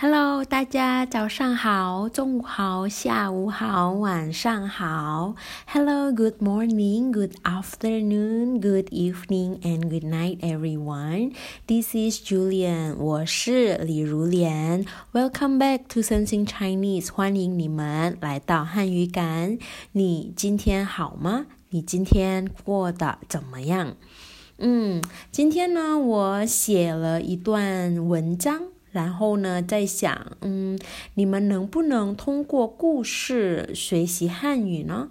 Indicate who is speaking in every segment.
Speaker 1: Hello，大家早上好，中午好，下午好，晚上好。Hello，good morning，good afternoon，good evening and good night, everyone. This is Julian，我是李如莲。Welcome back to Sensing Chinese，欢迎你们来到汉语感。你今天好吗？你今天过得怎么样？嗯，今天呢，我写了一段文章。然后呢，在想，嗯，你们能不能通过故事学习汉语呢？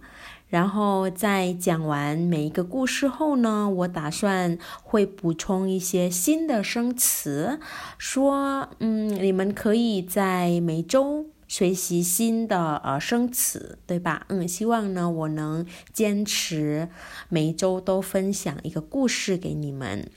Speaker 1: 然后在讲完每一个故事后呢，我打算会补充一些新的生词，说，嗯，你们可以在每周学习新的呃生词，对吧？嗯，希望呢，我能坚持每周都分享一个故事给你们。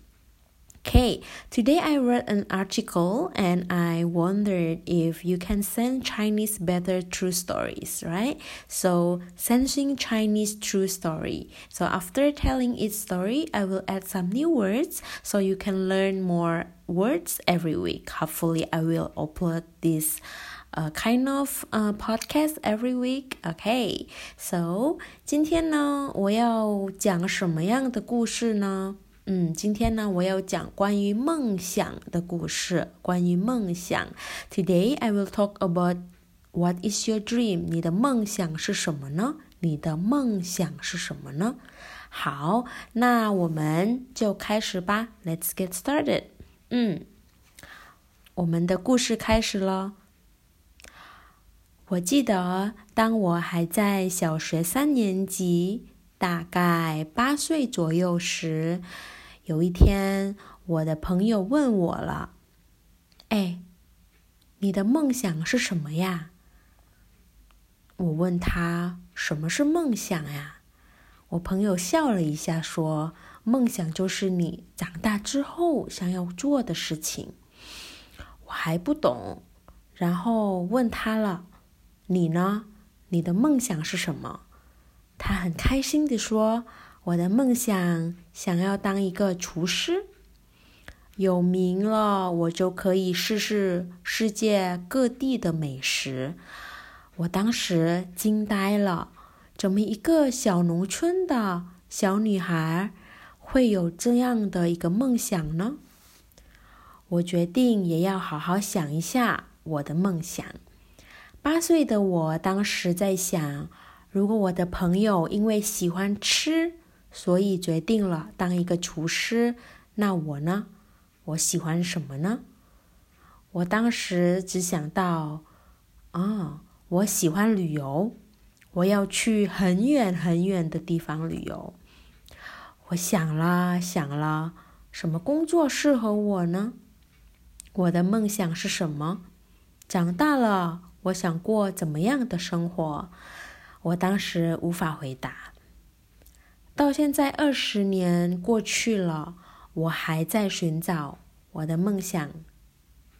Speaker 1: Okay, today I read an article and I wondered if you can send Chinese better true stories, right? So, sensing Chinese true story. So, after telling its story, I will add some new words so you can learn more words every week. Hopefully, I will upload this uh, kind of uh, podcast every week. Okay, so 今天呢，我要讲什么样的故事呢？ 嗯，今天呢，我要讲关于梦想的故事。关于梦想，Today I will talk about what is your dream？你的梦想是什么呢？你的梦想是什么呢？好，那我们就开始吧。Let's get started。嗯，我们的故事开始了。我记得，当我还在小学三年级，大概八岁左右时。有一天，我的朋友问我了：“哎，你的梦想是什么呀？”我问他：“什么是梦想呀？”我朋友笑了一下，说：“梦想就是你长大之后想要做的事情。”我还不懂，然后问他了：“你呢？你的梦想是什么？”他很开心的说。我的梦想想要当一个厨师，有名了，我就可以试试世界各地的美食。我当时惊呆了，怎么一个小农村的小女孩会有这样的一个梦想呢？我决定也要好好想一下我的梦想。八岁的我当时在想，如果我的朋友因为喜欢吃，所以决定了当一个厨师。那我呢？我喜欢什么呢？我当时只想到，啊，我喜欢旅游，我要去很远很远的地方旅游。我想了想了，什么工作适合我呢？我的梦想是什么？长大了，我想过怎么样的生活？我当时无法回答。到现在二十年过去了，我还在寻找我的梦想，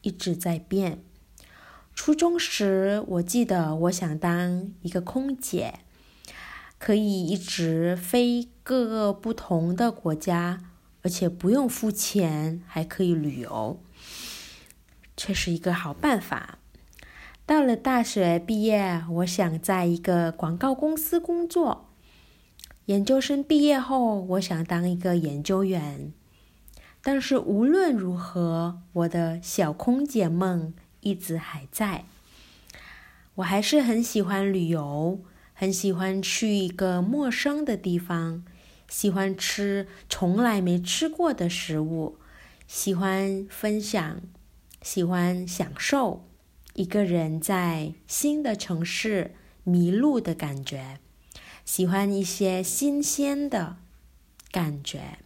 Speaker 1: 一直在变。初中时，我记得我想当一个空姐，可以一直飞各个不同的国家，而且不用付钱，还可以旅游，这是一个好办法。到了大学毕业，我想在一个广告公司工作。研究生毕业后，我想当一个研究员，但是无论如何，我的小空姐梦一直还在。我还是很喜欢旅游，很喜欢去一个陌生的地方，喜欢吃从来没吃过的食物，喜欢分享，喜欢享受一个人在新的城市迷路的感觉。喜欢一些新鲜的感觉。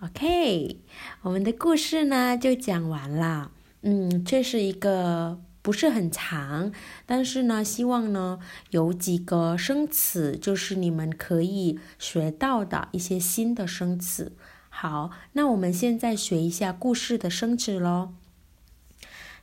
Speaker 1: OK，我们的故事呢就讲完了。嗯，这是一个不是很长，但是呢，希望呢有几个生词，就是你们可以学到的一些新的生词。好，那我们现在学一下故事的生词喽。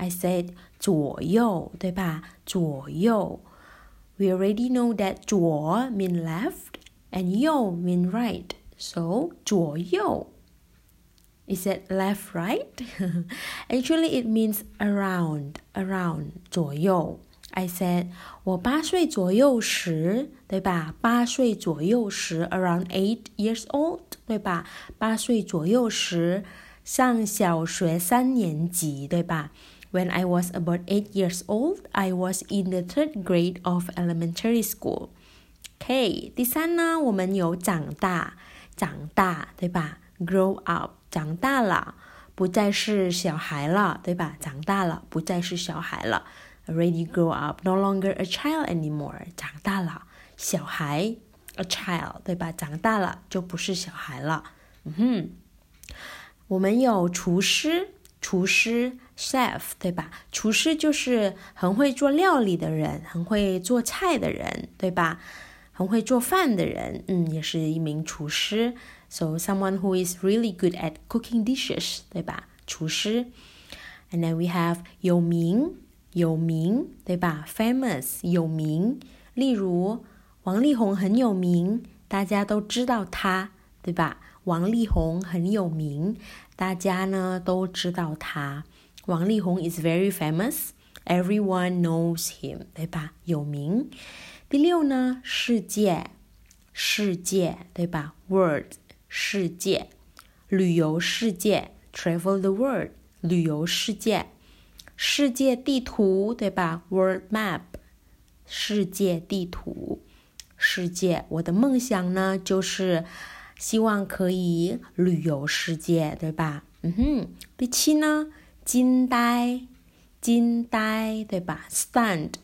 Speaker 1: I said 左右，对吧？左右。We already know that 左 mean left and 右 mean right. So 左右。is it left, right? Actually, it means around, around 左右。I said 我八岁左右时，对吧？八岁左右时，around eight years old，对吧？八岁左右时，上小学三年级，对吧 ？When I was about eight years old, I was in the third grade of elementary school. OK，第三呢，我们有长大，长大，对吧？Grow up。长大了，不再是小孩了，对吧？长大了，不再是小孩了。Already grow up, no longer a child anymore。长大了，小孩，a child，对吧？长大了就不是小孩了。嗯哼，我们有厨师，厨师 ，chef，对吧？厨师就是很会做料理的人，很会做菜的人，对吧？很会做饭的人，嗯，也是一名厨师。So someone who is really good at cooking dishes，对吧？厨师。And then we have 有名，有名，对吧？Famous，有名。例如王力宏很有名，大家都知道他，对吧？王力宏很有名，大家呢都知道他。王力宏 is very famous. Everyone knows him，对吧？有名。第六呢，世界，世界，对吧？World。世界，旅游世界，travel the world，旅游世界，世界地图，对吧？World map，世界地图，世界。我的梦想呢，就是希望可以旅游世界，对吧？嗯哼。第七呢，惊呆，惊呆，对吧？Stand，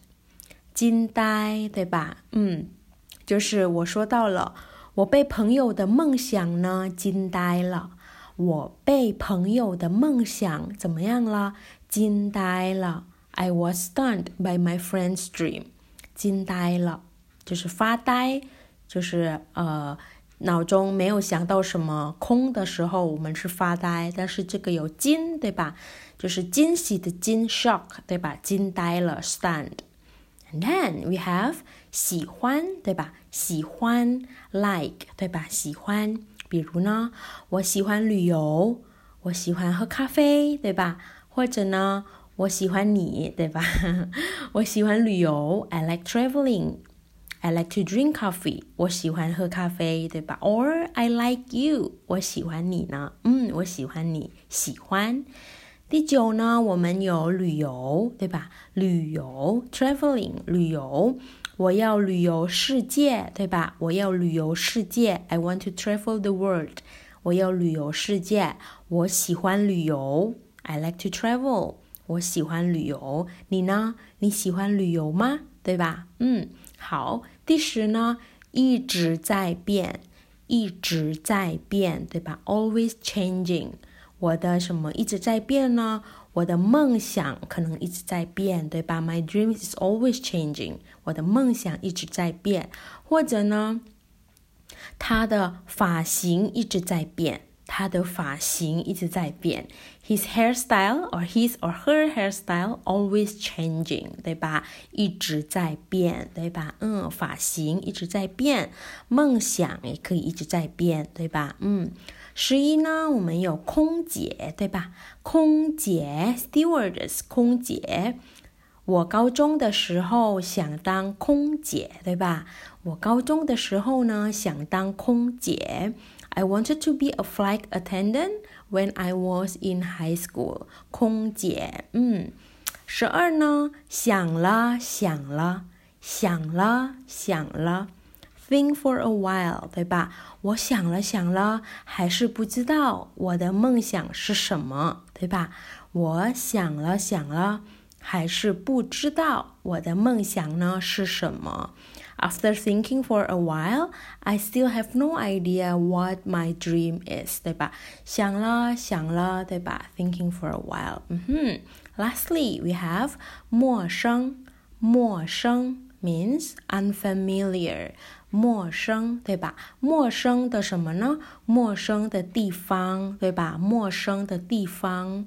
Speaker 1: 惊呆，对吧？嗯，就是我说到了。我被朋友的梦想呢惊呆了，我被朋友的梦想怎么样了？惊呆了。I was stunned by my friend's dream。惊呆了，就是发呆，就是呃脑中没有想到什么空的时候，我们是发呆。但是这个有惊，对吧？就是惊喜的惊，shock，对吧？惊呆了，stand。And then we have 喜欢，对吧？喜欢 like，对吧？喜欢，比如呢，我喜欢旅游，我喜欢喝咖啡，对吧？或者呢，我喜欢你，对吧？我喜欢旅游，I like traveling。I like to drink coffee。我喜欢喝咖啡，对吧？Or I like you。我喜欢你呢。嗯，我喜欢你，喜欢。第九呢，我们有旅游，对吧？旅游，traveling，旅游。我要旅游世界，对吧？我要旅游世界。I want to travel the world。我要旅游世界。我喜欢旅游。I like to travel。我喜欢旅游。你呢？你喜欢旅游吗？对吧？嗯，好。第十呢，一直在变，一直在变，对吧？Always changing。我的什么一直在变呢？我的梦想可能一直在变，对吧？My dream is always changing。我的梦想一直在变，或者呢，他的发型一直在变，他的发型一直在变。His hairstyle or his or her hairstyle always changing，对吧？一直在变，对吧？嗯，发型一直在变，梦想也可以一直在变，对吧？嗯。十一呢，我们有空姐，对吧？空姐，stewardess，空姐。我高中的时候想当空姐，对吧？我高中的时候呢，想当空姐。I wanted to be a flight attendant when I was in high school。空姐，嗯。十二呢，想了，想了，想了，想了。Think for a while，对吧？我想了想了，还是不知道我的梦想是什么，对吧？我想了想了，还是不知道我的梦想呢是什么。 After thinking for a while, I still have no idea what my dream is，对吧？想了想了，对吧？Thinking for a while，嗯哼。 Lastly, we have 陌生，陌生 means unfamiliar，陌生，对吧？陌生的什么呢？陌生的地方，对吧？陌生的地方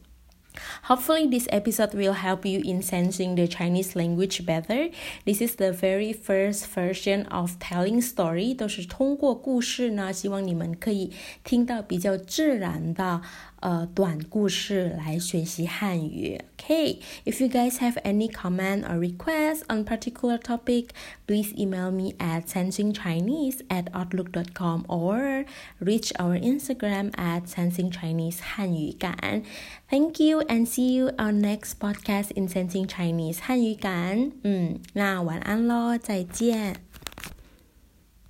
Speaker 1: Hopefully, this episode will help you in sensing the Chinese language better. This is the very first version of telling story，都是通过故事呢，希望你们可以听到比较自然的 呃短故事来学习汉语。Okay, if you guys have any comment or request on particular topic, please email me at sensingchinese at outlook.com or reach our Instagram at sensingchinese 汉语感。Thank you and see you on next podcast in Sensing Chinese 汉语感。嗯，那晚安喽，再见。